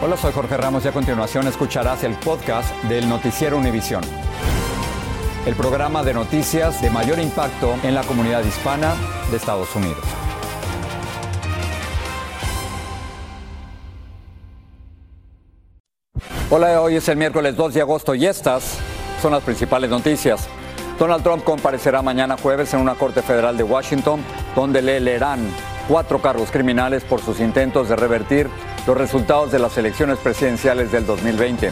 Hola, soy Jorge Ramos y a continuación escucharás el podcast del Noticiero Univisión. El programa de noticias de mayor impacto en la comunidad hispana de Estados Unidos. Hola, hoy es el miércoles 2 de agosto y estas son las principales noticias. Donald Trump comparecerá mañana jueves en una corte federal de Washington donde le leerán cuatro cargos criminales por sus intentos de revertir los resultados de las elecciones presidenciales del 2020.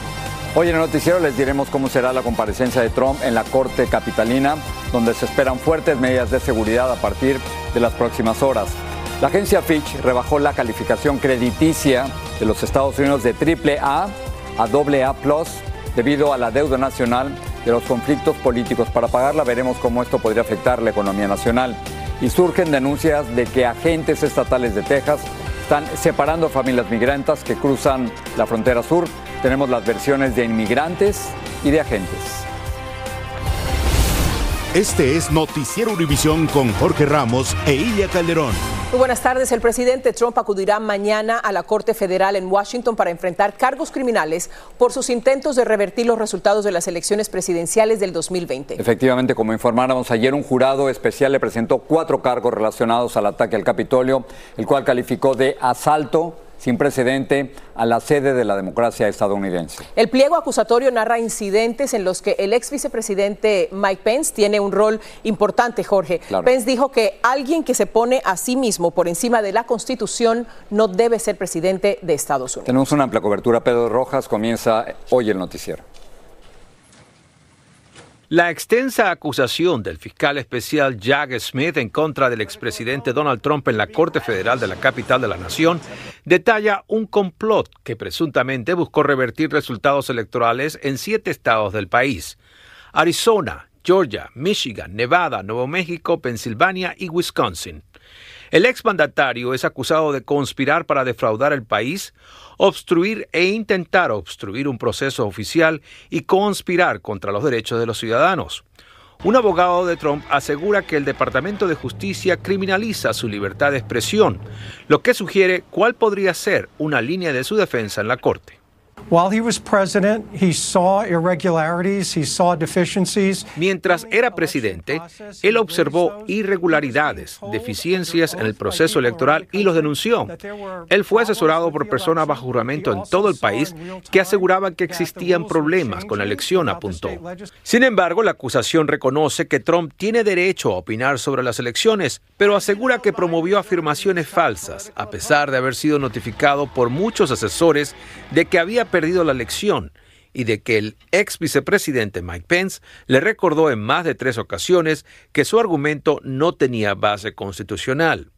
Hoy en el noticiero les diremos cómo será la comparecencia de Trump en la Corte Capitalina, donde se esperan fuertes medidas de seguridad a partir de las próximas horas. La agencia Fitch rebajó la calificación crediticia de los Estados Unidos de AAA a AA debido a la deuda nacional de los conflictos políticos. Para pagarla veremos cómo esto podría afectar la economía nacional. Y surgen denuncias de que agentes estatales de Texas están separando familias migrantes que cruzan la frontera sur. Tenemos las versiones de inmigrantes y de agentes. Este es Noticiero Univisión con Jorge Ramos e Ilia Calderón. Muy buenas tardes. El presidente Trump acudirá mañana a la Corte Federal en Washington para enfrentar cargos criminales por sus intentos de revertir los resultados de las elecciones presidenciales del 2020. Efectivamente, como informáramos ayer, un jurado especial le presentó cuatro cargos relacionados al ataque al Capitolio, el cual calificó de asalto sin precedente a la sede de la democracia estadounidense. El pliego acusatorio narra incidentes en los que el ex vicepresidente Mike Pence tiene un rol importante, Jorge. Pence dijo que alguien que se pone a sí mismo por encima de la Constitución no debe ser presidente de Estados Unidos. Tenemos una amplia cobertura. Pedro Rojas comienza hoy el noticiero. La extensa acusación del fiscal especial Jack Smith en contra del expresidente Donald Trump en la Corte Federal de la capital de la nación detalla un complot que presuntamente buscó revertir resultados electorales en siete estados del país. Arizona, Georgia, Michigan, Nevada, Nuevo México, Pensilvania y Wisconsin. El exmandatario es acusado de conspirar para defraudar el país, obstruir e intentar obstruir un proceso oficial y conspirar contra los derechos de los ciudadanos. Un abogado de Trump asegura que el Departamento de Justicia criminaliza su libertad de expresión, lo que sugiere cuál podría ser una línea de su defensa en la Corte. Mientras era presidente, él observó irregularidades, deficiencias en el proceso electoral y los denunció. Él fue asesorado por personas bajo juramento en todo el país que aseguraban que existían problemas con la elección, apuntó. Sin embargo, la acusación reconoce que Trump tiene derecho a opinar sobre las elecciones, pero asegura que promovió afirmaciones falsas, a pesar de haber sido notificado por muchos asesores de que había perdido la elección y de que el ex vicepresidente Mike Pence le recordó en más de tres ocasiones que su argumento no tenía base constitucional.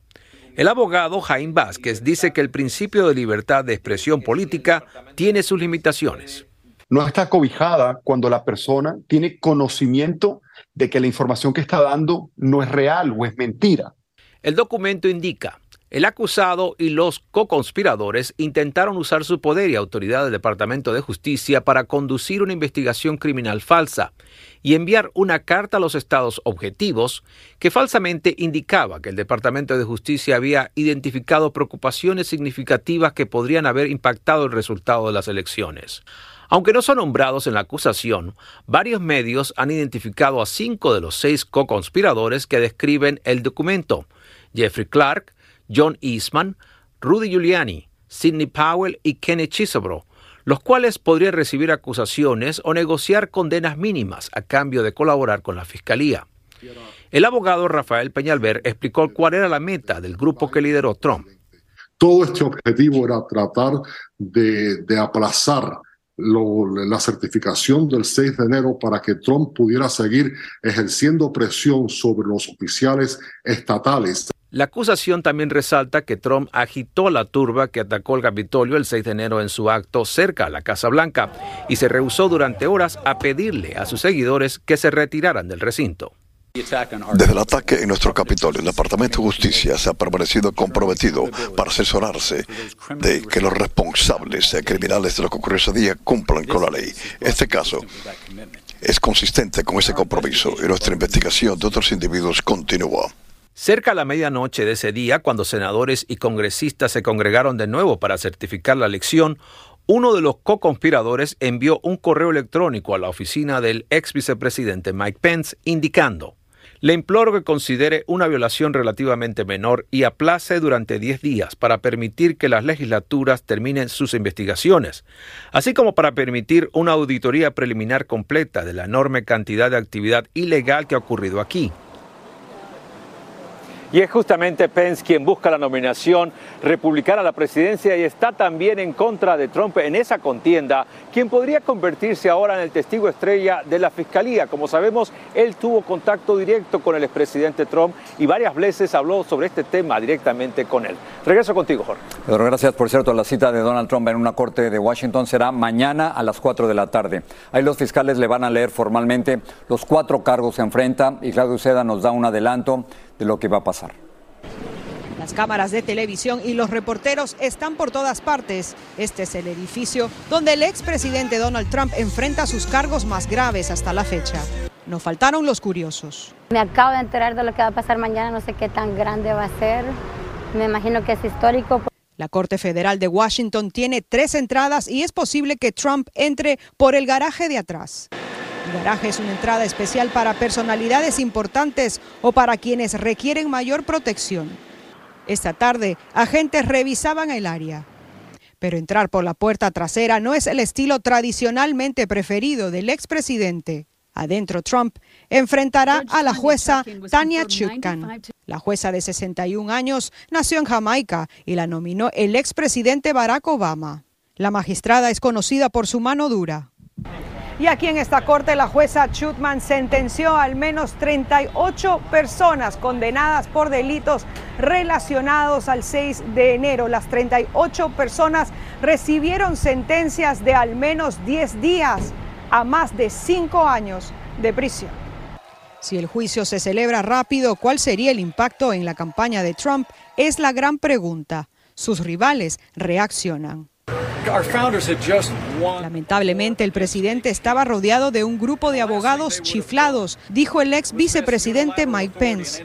El abogado Jaime Vázquez dice que el principio de libertad de expresión política tiene sus limitaciones. No está cobijada cuando la persona tiene conocimiento de que la información que está dando no es real o es mentira. El documento indica el acusado y los co-conspiradores intentaron usar su poder y autoridad del Departamento de Justicia para conducir una investigación criminal falsa y enviar una carta a los estados objetivos que falsamente indicaba que el Departamento de Justicia había identificado preocupaciones significativas que podrían haber impactado el resultado de las elecciones. Aunque no son nombrados en la acusación, varios medios han identificado a cinco de los seis co-conspiradores que describen el documento. Jeffrey Clark, John Eastman, Rudy Giuliani, Sidney Powell y Kenneth Chisebro, los cuales podrían recibir acusaciones o negociar condenas mínimas a cambio de colaborar con la Fiscalía. El abogado Rafael Peñalver explicó cuál era la meta del grupo que lideró Trump. Todo este objetivo era tratar de, aplazar la certificación del 6 de enero para que Trump pudiera seguir ejerciendo presión sobre los oficiales estatales. La acusación también resalta que Trump agitó la turba que atacó el Capitolio el 6 de enero en su acto cerca a la Casa Blanca y se rehusó durante horas a pedirle a sus seguidores que se retiraran del recinto. Desde el ataque en nuestro Capitolio, el Departamento de Justicia se ha permanecido comprometido para asesorarse de que los responsables criminales de lo que ocurrió ese día cumplan con la ley. Este caso es consistente con ese compromiso y nuestra investigación de otros individuos continúa. Cerca a la medianoche de ese día, cuando senadores y congresistas se congregaron de nuevo para certificar la elección, uno de los co-conspiradores envió un correo electrónico a la oficina del ex vicepresidente Mike Pence indicando le imploro que considere una violación relativamente menor y aplace durante 10 días para permitir que las legislaturas terminen sus investigaciones, así como para permitir una auditoría preliminar completa de la enorme cantidad de actividad ilegal que ha ocurrido aquí. Y es justamente Pence quien busca la nominación republicana a la presidencia y está también en contra de Trump en esa contienda, quien podría convertirse ahora en el testigo estrella de la fiscalía. Como sabemos, él tuvo contacto directo con el expresidente Trump y varias veces habló sobre este tema directamente con él. Regreso contigo, Jorge. Gracias. Por cierto, la cita de Donald Trump en una corte de Washington será mañana a las 4 de la tarde. Ahí los fiscales le van a leer formalmente los cuatro cargos que enfrenta y Claudio Seda nos da un adelanto de lo que va a pasar. Las cámaras de televisión y los reporteros están por todas partes. Este es el edificio donde el expresidente Donald Trump enfrenta sus cargos más graves hasta la fecha. No faltaron los curiosos. Me acabo de enterar de lo que va a pasar mañana, no sé qué tan grande va a ser. Me imagino que es histórico. La Corte Federal de Washington tiene tres entradas y es posible que Trump entre por el garaje de atrás. El garaje es una entrada especial para personalidades importantes o para quienes requieren mayor protección. Esta tarde, agentes revisaban el área. Pero entrar por la puerta trasera no es el estilo tradicionalmente preferido del expresidente. Adentro Trump enfrentará a la jueza Tanya Chutkan. La jueza de 61 años nació en Jamaica y la nominó el expresidente Barack Obama. La magistrada es conocida por su mano dura. Y aquí en esta corte la jueza Chutman sentenció a al menos 38 personas condenadas por delitos relacionados al 6 de enero. Las 38 personas recibieron sentencias de al menos 10 días a más de 5 años de prisión. Si el juicio se celebra rápido, ¿cuál sería el impacto en la campaña de Trump? Es la gran pregunta. Sus rivales reaccionan. Lamentablemente, el presidente estaba rodeado de un grupo de abogados chiflados, dijo el ex vicepresidente Mike Pence.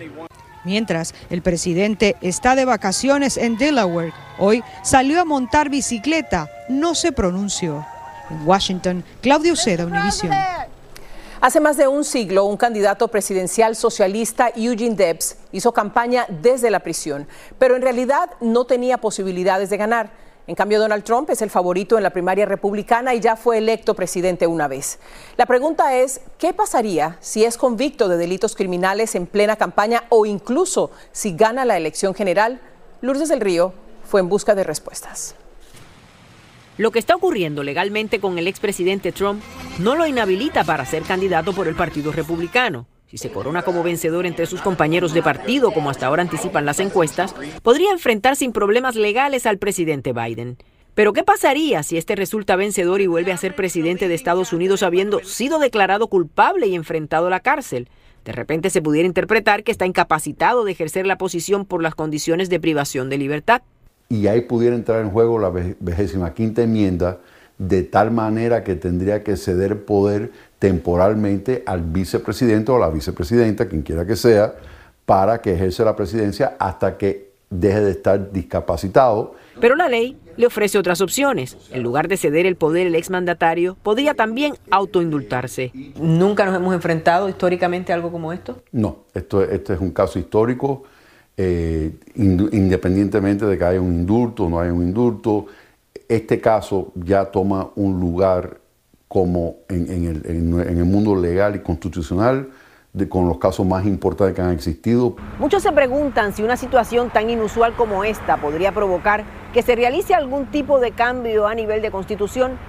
Mientras, el presidente está de vacaciones en Delaware. Hoy salió a montar bicicleta, no se pronunció. En Washington, Claudio Seda, Univision. Hace más de un siglo, un candidato presidencial socialista, Eugene Debs, hizo campaña desde la prisión, pero en realidad no tenía posibilidades de ganar. En cambio, Donald Trump es el favorito en la primaria republicana y ya fue electo presidente una vez. La pregunta es, ¿qué pasaría si es convicto de delitos criminales en plena campaña o incluso si gana la elección general? Lourdes del Río fue en busca de respuestas. Lo que está ocurriendo legalmente con el expresidente Trump no lo inhabilita para ser candidato por el Partido Republicano. Si se corona como vencedor entre sus compañeros de partido, como hasta ahora anticipan las encuestas, podría enfrentar sin problemas legales al presidente Biden. Pero ¿qué pasaría si este resulta vencedor y vuelve a ser presidente de Estados Unidos habiendo sido declarado culpable y enfrentado a la cárcel? De repente se pudiera interpretar que está incapacitado de ejercer la posición por las condiciones de privación de libertad. Y ahí pudiera entrar en juego la vigésima quinta enmienda, de tal manera que tendría que ceder poder temporalmente al vicepresidente o a la vicepresidenta, quien quiera que sea, para que ejerce la presidencia hasta que deje de estar discapacitado. Pero la ley le ofrece otras opciones. En lugar de ceder el poder el exmandatario, podría también autoindultarse. ¿Nunca nos hemos enfrentado históricamente a algo como esto? No, esto, esto es un caso histórico, eh, independientemente de que haya un indulto o no haya un indulto. Este caso ya toma un lugar como en, el, mundo legal y constitucional, de, con los casos más importantes que han existido. Muchos se preguntan si una situación tan inusual como esta podría provocar que se realice algún tipo de cambio a nivel de constitución.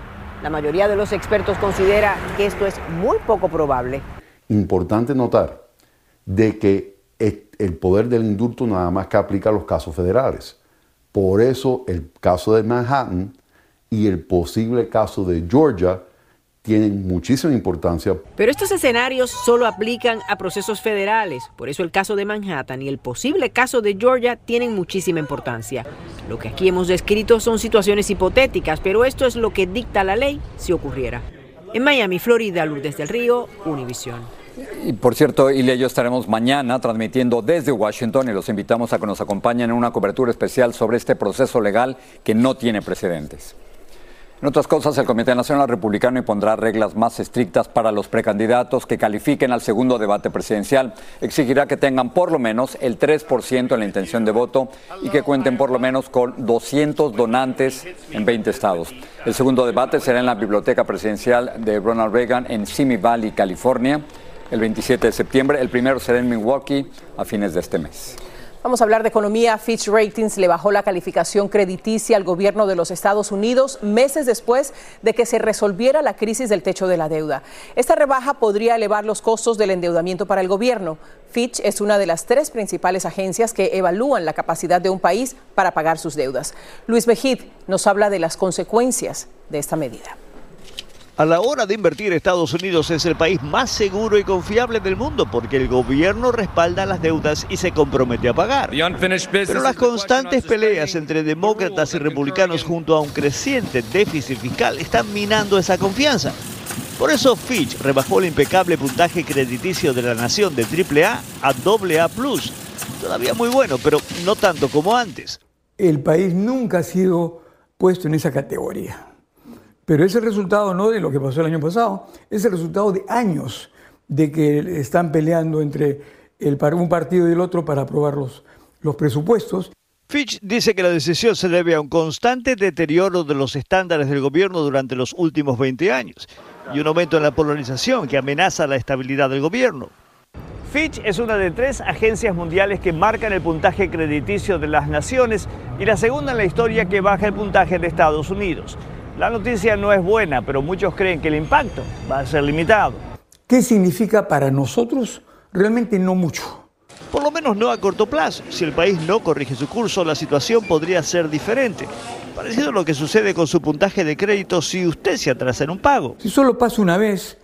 La mayoría de los expertos considera que esto es muy poco probable. Importante notar de que el poder del indulto nada más que aplica a los casos federales. Por eso el caso de Manhattan y el posible caso de Georgia tienen muchísima importancia. Pero estos escenarios solo aplican a procesos federales, por eso el caso de Manhattan y el posible caso de Georgia tienen muchísima importancia. Lo que aquí hemos descrito son situaciones hipotéticas, pero esto es lo que dicta la ley si ocurriera. En Miami, Florida, Lourdes del Río, Univisión. Y por cierto, Ilia y yo estaremos mañana transmitiendo desde Washington y los invitamos a que nos acompañen en una cobertura especial sobre este proceso legal que no tiene precedentes. En otras cosas, el Comité Nacional Republicano impondrá reglas más estrictas para los precandidatos que califiquen al segundo debate presidencial. Exigirá que tengan por lo menos el 3% en la intención de voto y que cuenten por lo menos con 200 donantes en 20 estados. El segundo debate será en la Biblioteca Presidencial de Ronald Reagan en Simi Valley, California, el 27 de septiembre. El primero será en Milwaukee a fines de este mes. Vamos a hablar de economía. Fitch Ratings le bajó la calificación crediticia al gobierno de los Estados Unidos meses después de que se resolviera la crisis del techo de la deuda. Esta rebaja podría elevar los costos del endeudamiento para el gobierno. Fitch es una de las tres principales agencias que evalúan la capacidad de un país para pagar sus deudas. Luis Mejid nos habla de las consecuencias de esta medida. A la hora de invertir, Estados Unidos es el país más seguro y confiable del mundo porque el gobierno respalda las deudas y se compromete a pagar. Pero las constantes peleas entre demócratas y republicanos junto a un creciente déficit fiscal están minando esa confianza. Por eso Fitch rebajó el impecable puntaje crediticio de la nación de AAA a AA+. Todavía muy bueno, pero no tanto como antes. El país nunca ha sido puesto en esa categoría. Pero es el resultado no de lo que pasó el año pasado, es el resultado de años de que están peleando entre el, un partido y el otro para aprobar los, los presupuestos. Fitch dice que la decisión se debe a un constante deterioro de los estándares del gobierno durante los últimos 20 años y un aumento en la polarización que amenaza la estabilidad del gobierno. Fitch es una de tres agencias mundiales que marcan el puntaje crediticio de las naciones y la segunda en la historia que baja el puntaje de Estados Unidos. La noticia no es buena, pero muchos creen que el impacto va a ser limitado. ¿Qué significa para nosotros? Realmente no mucho. Por lo menos no a corto plazo. Si el país no corrige su curso, la situación podría ser diferente. Parecido a lo que sucede con su puntaje de crédito si usted se atrasa en un pago. Si solo pasa una vez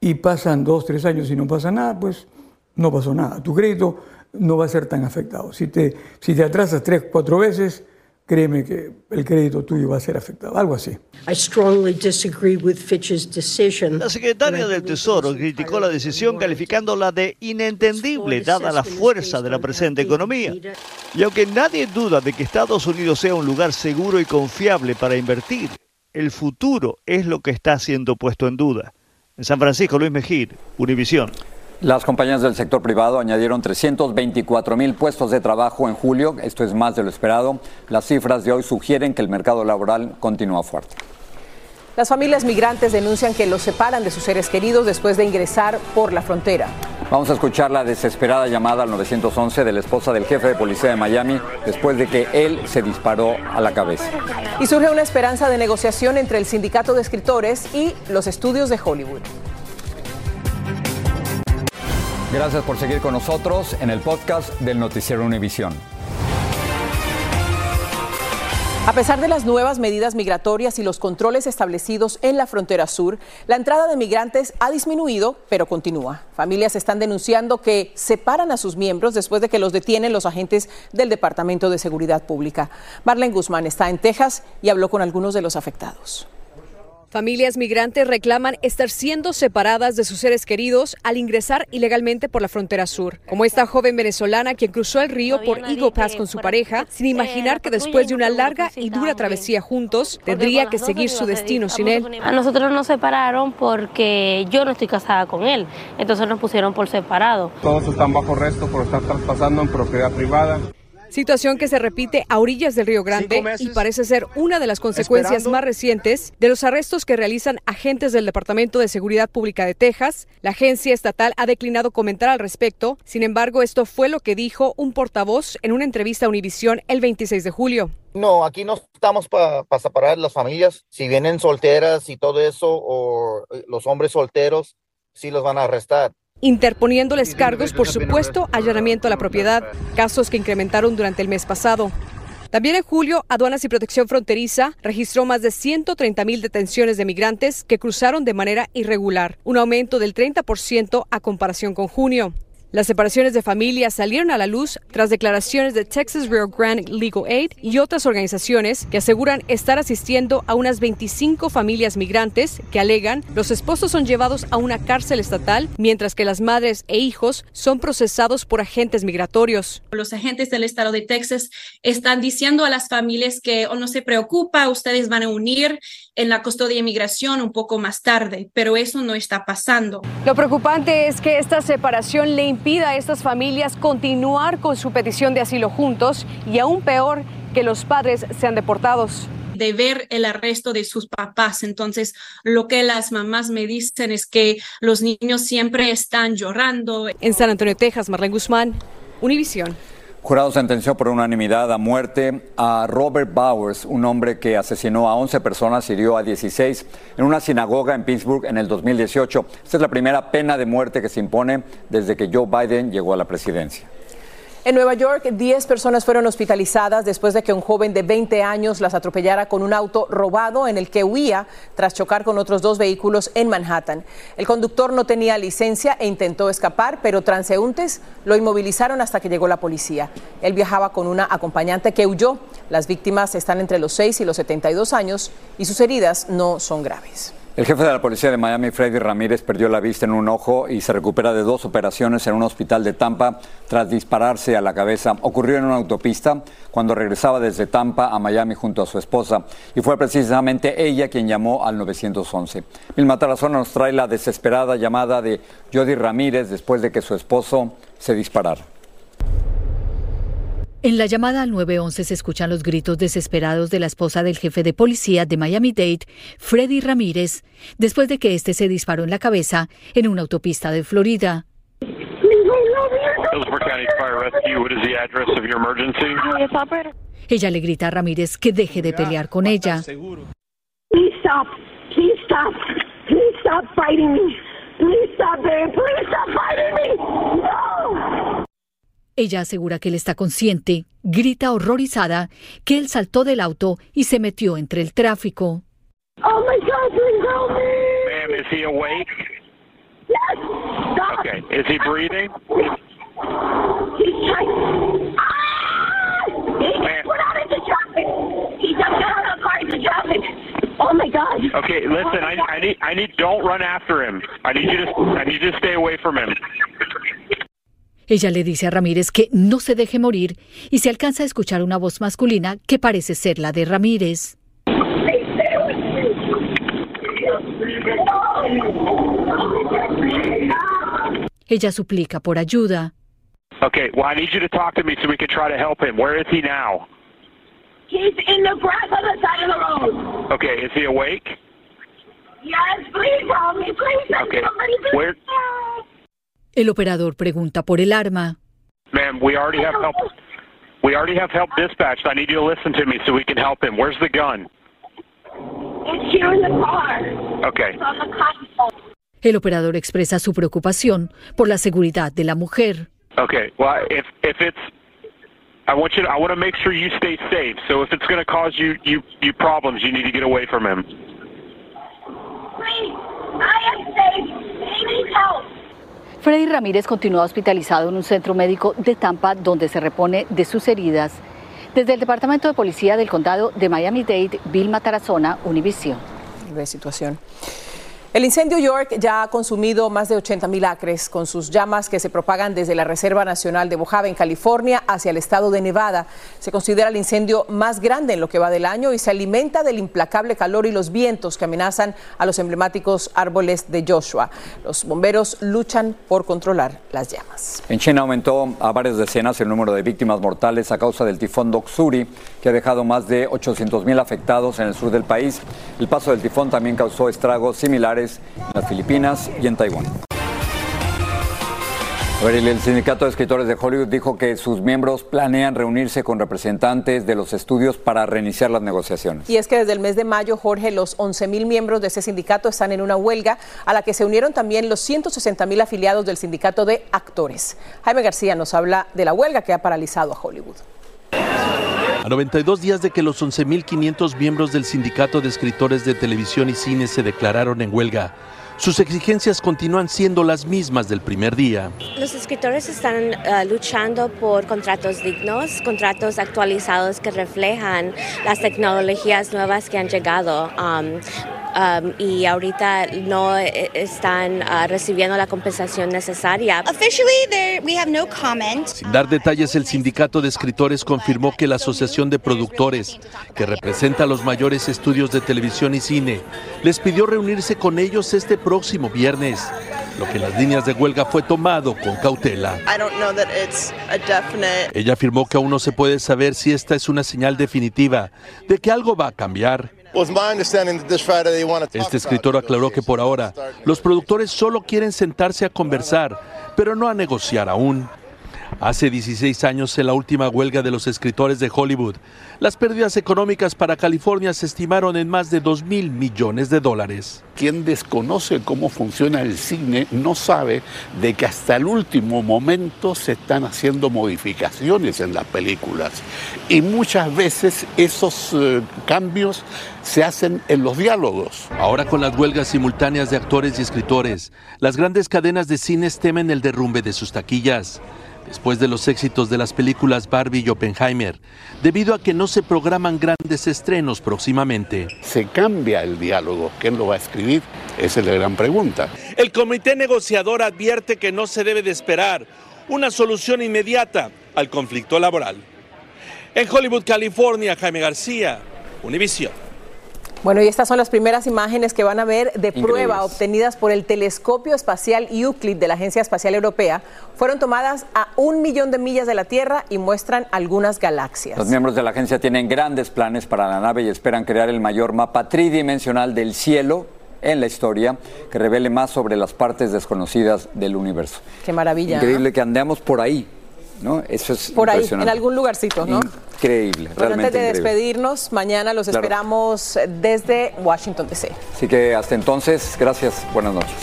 y pasan dos, tres años y no pasa nada, pues no pasó nada. Tu crédito no va a ser tan afectado. Si te, si te atrasas tres, cuatro veces, créeme que el crédito tuyo va a ser afectado, algo así. La secretaria del Tesoro criticó la decisión calificándola de inentendible dada la fuerza de la presente economía. Y aunque nadie duda de que Estados Unidos sea un lugar seguro y confiable para invertir, el futuro es lo que está siendo puesto en duda. En San Francisco, Luis Mejir, Univisión. Las compañías del sector privado añadieron 324 mil puestos de trabajo en julio. Esto es más de lo esperado. Las cifras de hoy sugieren que el mercado laboral continúa fuerte. Las familias migrantes denuncian que los separan de sus seres queridos después de ingresar por la frontera. Vamos a escuchar la desesperada llamada al 911 de la esposa del jefe de policía de Miami después de que él se disparó a la cabeza. Y surge una esperanza de negociación entre el sindicato de escritores y los estudios de Hollywood. Gracias por seguir con nosotros en el podcast del Noticiero Univisión. A pesar de las nuevas medidas migratorias y los controles establecidos en la frontera sur, la entrada de migrantes ha disminuido, pero continúa. Familias están denunciando que separan a sus miembros después de que los detienen los agentes del Departamento de Seguridad Pública. Marlene Guzmán está en Texas y habló con algunos de los afectados. Familias migrantes reclaman estar siendo separadas de sus seres queridos al ingresar ilegalmente por la frontera sur, como esta joven venezolana quien cruzó el río por Eagle Pass con su pareja, sin imaginar que después de una larga y dura travesía juntos, tendría que seguir su destino sin él. A nosotros nos separaron porque yo no estoy casada con él, entonces nos pusieron por separado. Todos están bajo arresto por estar traspasando en propiedad privada. Situación que se repite a orillas del Río Grande y parece ser una de las consecuencias más recientes de los arrestos que realizan agentes del Departamento de Seguridad Pública de Texas. La agencia estatal ha declinado comentar al respecto. Sin embargo, esto fue lo que dijo un portavoz en una entrevista a Univisión el 26 de julio. No, aquí no estamos para separar las familias. Si vienen solteras y todo eso, o los hombres solteros, sí los van a arrestar interponiéndoles cargos por supuesto allanamiento a la propiedad, casos que incrementaron durante el mes pasado. También en julio, Aduanas y Protección Fronteriza registró más de 130 mil detenciones de migrantes que cruzaron de manera irregular, un aumento del 30% a comparación con junio. Las separaciones de familias salieron a la luz tras declaraciones de Texas Rio Grande Legal Aid y otras organizaciones que aseguran estar asistiendo a unas 25 familias migrantes que alegan los esposos son llevados a una cárcel estatal mientras que las madres e hijos son procesados por agentes migratorios. Los agentes del estado de Texas están diciendo a las familias que oh, no se preocupa, ustedes van a unir en la custodia de inmigración un poco más tarde, pero eso no está pasando. Lo preocupante es que esta separación le impida a estas familias continuar con su petición de asilo juntos y aún peor, que los padres sean deportados de ver el arresto de sus papás. Entonces, lo que las mamás me dicen es que los niños siempre están llorando. En San Antonio, Texas, Marlene Guzmán, Univisión. Jurado sentenció por unanimidad a muerte a Robert Bowers, un hombre que asesinó a 11 personas y hirió a 16 en una sinagoga en Pittsburgh en el 2018. Esta es la primera pena de muerte que se impone desde que Joe Biden llegó a la presidencia. En Nueva York, 10 personas fueron hospitalizadas después de que un joven de 20 años las atropellara con un auto robado en el que huía tras chocar con otros dos vehículos en Manhattan. El conductor no tenía licencia e intentó escapar, pero transeúntes lo inmovilizaron hasta que llegó la policía. Él viajaba con una acompañante que huyó. Las víctimas están entre los 6 y los 72 años y sus heridas no son graves. El jefe de la policía de Miami, Freddy Ramírez, perdió la vista en un ojo y se recupera de dos operaciones en un hospital de Tampa tras dispararse a la cabeza. Ocurrió en una autopista cuando regresaba desde Tampa a Miami junto a su esposa y fue precisamente ella quien llamó al 911. Vilma Tarazona nos trae la desesperada llamada de Jody Ramírez después de que su esposo se disparara. En la llamada al 911 se escuchan los gritos desesperados de la esposa del jefe de policía de Miami-Dade, Freddy Ramírez, después de que éste se disparó en la cabeza en una autopista de Florida. Ella le grita a Ramírez que deje de pelear con ella. Ella asegura que él está consciente, grita horrorizada que él saltó del auto y se metió entre el tráfico. Oh my God, please help me. Ma'am, is he awake? Yes. Stop. Okay. Is he breathing? He's trying. Ah! He just put out into traffic. He just got out of the car into traffic. Oh my God. Okay, listen. Oh I, I need. I need. Don't run after him. I need you to. I need you to stay away from him. Ella le dice a Ramírez que no se deje morir y se alcanza a escuchar una voz masculina que parece ser la de Ramírez. Ella suplica por ayuda. Okay, well, I need you to talk to me so we can try to help him. Where is he now? He's in the grass on the side of the road. Okay, is he awake? Yes, please help me, please. Okay, where? El operador pregunta por el arma. Ma'am, we already have help. We already have help dispatched. I need you to listen to me so we can help him. Where's the gun? It's here in the car. Okay. El operador expresa su preocupación por la seguridad de la mujer. Okay. Well, if if it's I want you to, I want to make sure you stay safe. So if it's going to cause you you you problems, you need to get away from him. Please, I am safe. He needs help. Freddy Ramírez continúa hospitalizado en un centro médico de Tampa donde se repone de sus heridas. Desde el Departamento de Policía del Condado de Miami-Dade, Vilma Tarazona, Univision. situación. El incendio York ya ha consumido más de 80 mil acres con sus llamas que se propagan desde la Reserva Nacional de Mojave en California hacia el estado de Nevada. Se considera el incendio más grande en lo que va del año y se alimenta del implacable calor y los vientos que amenazan a los emblemáticos árboles de Joshua. Los bomberos luchan por controlar las llamas. En China aumentó a varias decenas el número de víctimas mortales a causa del tifón Doksuri, que ha dejado más de 800 mil afectados en el sur del país. El paso del tifón también causó estragos similares en las Filipinas y en Taiwán. el sindicato de escritores de Hollywood dijo que sus miembros planean reunirse con representantes de los estudios para reiniciar las negociaciones. Y es que desde el mes de mayo, Jorge, los 11 mil miembros de ese sindicato están en una huelga a la que se unieron también los 160 mil afiliados del sindicato de actores. Jaime García nos habla de la huelga que ha paralizado a Hollywood. A 92 días de que los 11.500 miembros del Sindicato de Escritores de Televisión y Cine se declararon en huelga, sus exigencias continúan siendo las mismas del primer día. Los escritores están uh, luchando por contratos dignos, contratos actualizados que reflejan las tecnologías nuevas que han llegado. Um, um, y ahorita no eh, están uh, recibiendo la compensación necesaria. Sin dar detalles, el sindicato de escritores confirmó que la Asociación de Productores, que representa a los mayores estudios de televisión y cine, les pidió reunirse con ellos este próximo viernes, lo que en las líneas de huelga fue tomado con cautela. Ella afirmó que aún no se puede saber si esta es una señal definitiva de que algo va a cambiar. Este escritor aclaró que por ahora los productores solo quieren sentarse a conversar, pero no a negociar aún. Hace 16 años, en la última huelga de los escritores de Hollywood, las pérdidas económicas para California se estimaron en más de 2 mil millones de dólares. Quien desconoce cómo funciona el cine no sabe de que hasta el último momento se están haciendo modificaciones en las películas. Y muchas veces esos eh, cambios se hacen en los diálogos. Ahora con las huelgas simultáneas de actores y escritores, las grandes cadenas de cines temen el derrumbe de sus taquillas después de los éxitos de las películas Barbie y Oppenheimer, debido a que no se programan grandes estrenos próximamente. Se cambia el diálogo. ¿Quién lo va a escribir? Esa es la gran pregunta. El comité negociador advierte que no se debe de esperar una solución inmediata al conflicto laboral. En Hollywood, California, Jaime García, Univision. Bueno, y estas son las primeras imágenes que van a ver de prueba obtenidas por el telescopio espacial Euclid de la Agencia Espacial Europea. Fueron tomadas a un millón de millas de la Tierra y muestran algunas galaxias. Los miembros de la agencia tienen grandes planes para la nave y esperan crear el mayor mapa tridimensional del cielo en la historia que revele más sobre las partes desconocidas del universo. Qué maravilla. Increíble que andemos por ahí, ¿no? Eso es Por ahí, en algún lugarcito, ¿no? Increíble, bueno, Antes de despedirnos, mañana los esperamos desde Washington, D.C. Así que hasta entonces, gracias, buenas noches.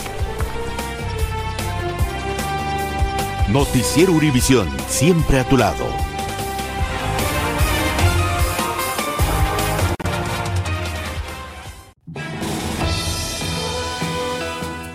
Noticiero Univisión, siempre a tu lado.